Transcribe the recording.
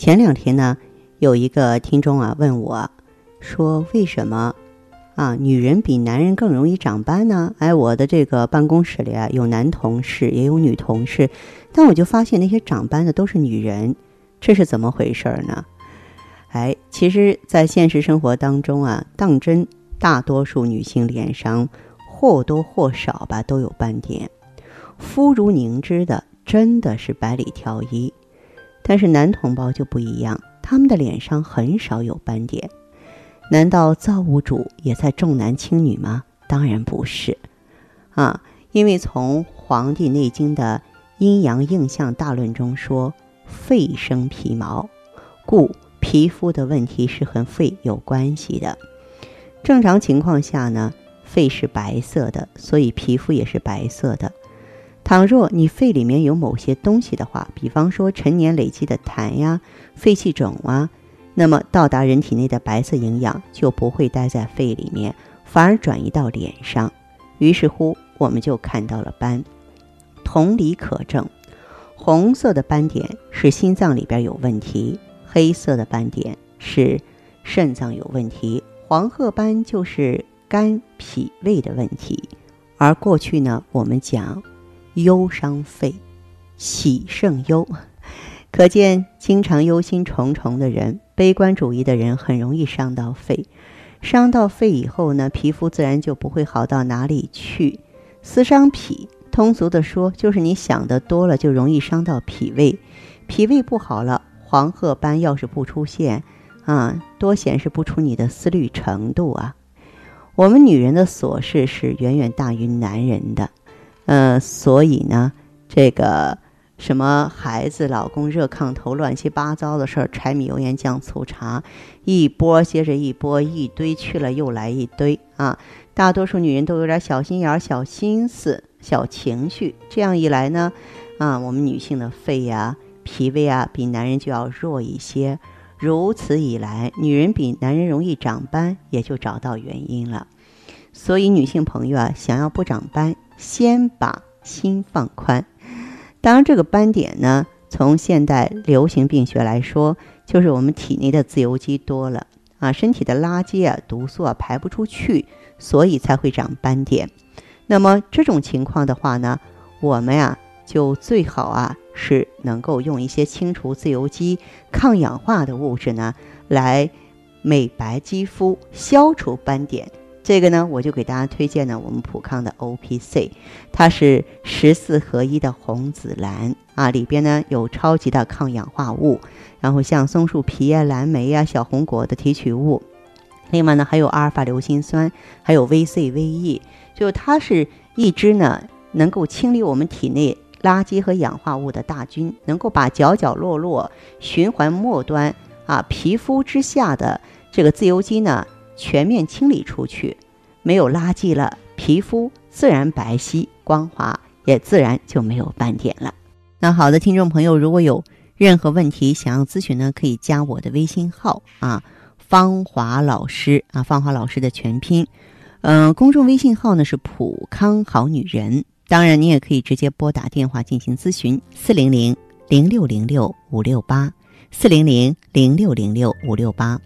前两天呢，有一个听众啊问我，说为什么啊女人比男人更容易长斑呢？哎，我的这个办公室里啊有男同事也有女同事，但我就发现那些长斑的都是女人，这是怎么回事呢？哎，其实，在现实生活当中啊，当真大多数女性脸上或多或少吧都有斑点，肤如凝脂的真的是百里挑一。但是男同胞就不一样，他们的脸上很少有斑点。难道造物主也在重男轻女吗？当然不是，啊，因为从《黄帝内经》的阴阳应象大论中说，肺生皮毛，故皮肤的问题是和肺有关系的。正常情况下呢，肺是白色的，所以皮肤也是白色的。倘若你肺里面有某些东西的话，比方说陈年累积的痰呀、肺气肿啊，那么到达人体内的白色营养就不会待在肺里面，反而转移到脸上，于是乎我们就看到了斑。同理可证，红色的斑点是心脏里边有问题，黑色的斑点是肾脏有问题，黄褐斑就是肝脾胃的问题。而过去呢，我们讲。忧伤肺，喜胜忧，可见经常忧心忡忡的人、悲观主义的人，很容易伤到肺。伤到肺以后呢，皮肤自然就不会好到哪里去。思伤脾，通俗的说，就是你想的多了，就容易伤到脾胃。脾胃不好了，黄褐斑要是不出现，啊，多显示不出你的思虑程度啊。我们女人的琐事是远远大于男人的。嗯，所以呢，这个什么孩子、老公、热炕头、乱七八糟的事儿，柴米油盐酱醋茶，一波接着一波，一堆去了又来一堆啊！大多数女人都有点小心眼、小心思、小情绪，这样一来呢，啊，我们女性的肺呀、脾胃啊，比男人就要弱一些。如此一来，女人比男人容易长斑，也就找到原因了。所以，女性朋友啊，想要不长斑，先把心放宽。当然，这个斑点呢，从现代流行病学来说，就是我们体内的自由基多了啊，身体的垃圾啊、毒素啊排不出去，所以才会长斑点。那么这种情况的话呢，我们呀就最好啊是能够用一些清除自由基、抗氧化的物质呢，来美白肌肤、消除斑点。这个呢，我就给大家推荐呢，我们普康的 O P C，它是十四合一的红紫蓝啊，里边呢有超级的抗氧化物，然后像松树皮呀、蓝莓呀、小红果的提取物，另外呢还有阿尔法硫辛酸，还有 V C V E，就它是一支呢能够清理我们体内垃圾和氧化物的大军，能够把角角落落、循环末端啊皮肤之下的这个自由基呢。全面清理出去，没有垃圾了，皮肤自然白皙光滑，也自然就没有斑点了。那好的，听众朋友，如果有任何问题想要咨询呢，可以加我的微信号啊，芳华老师啊，芳华老师的全拼，嗯，公众微信号呢是普康好女人。当然，你也可以直接拨打电话进行咨询，四零零零六零六五六八，四零零零六零六五六八。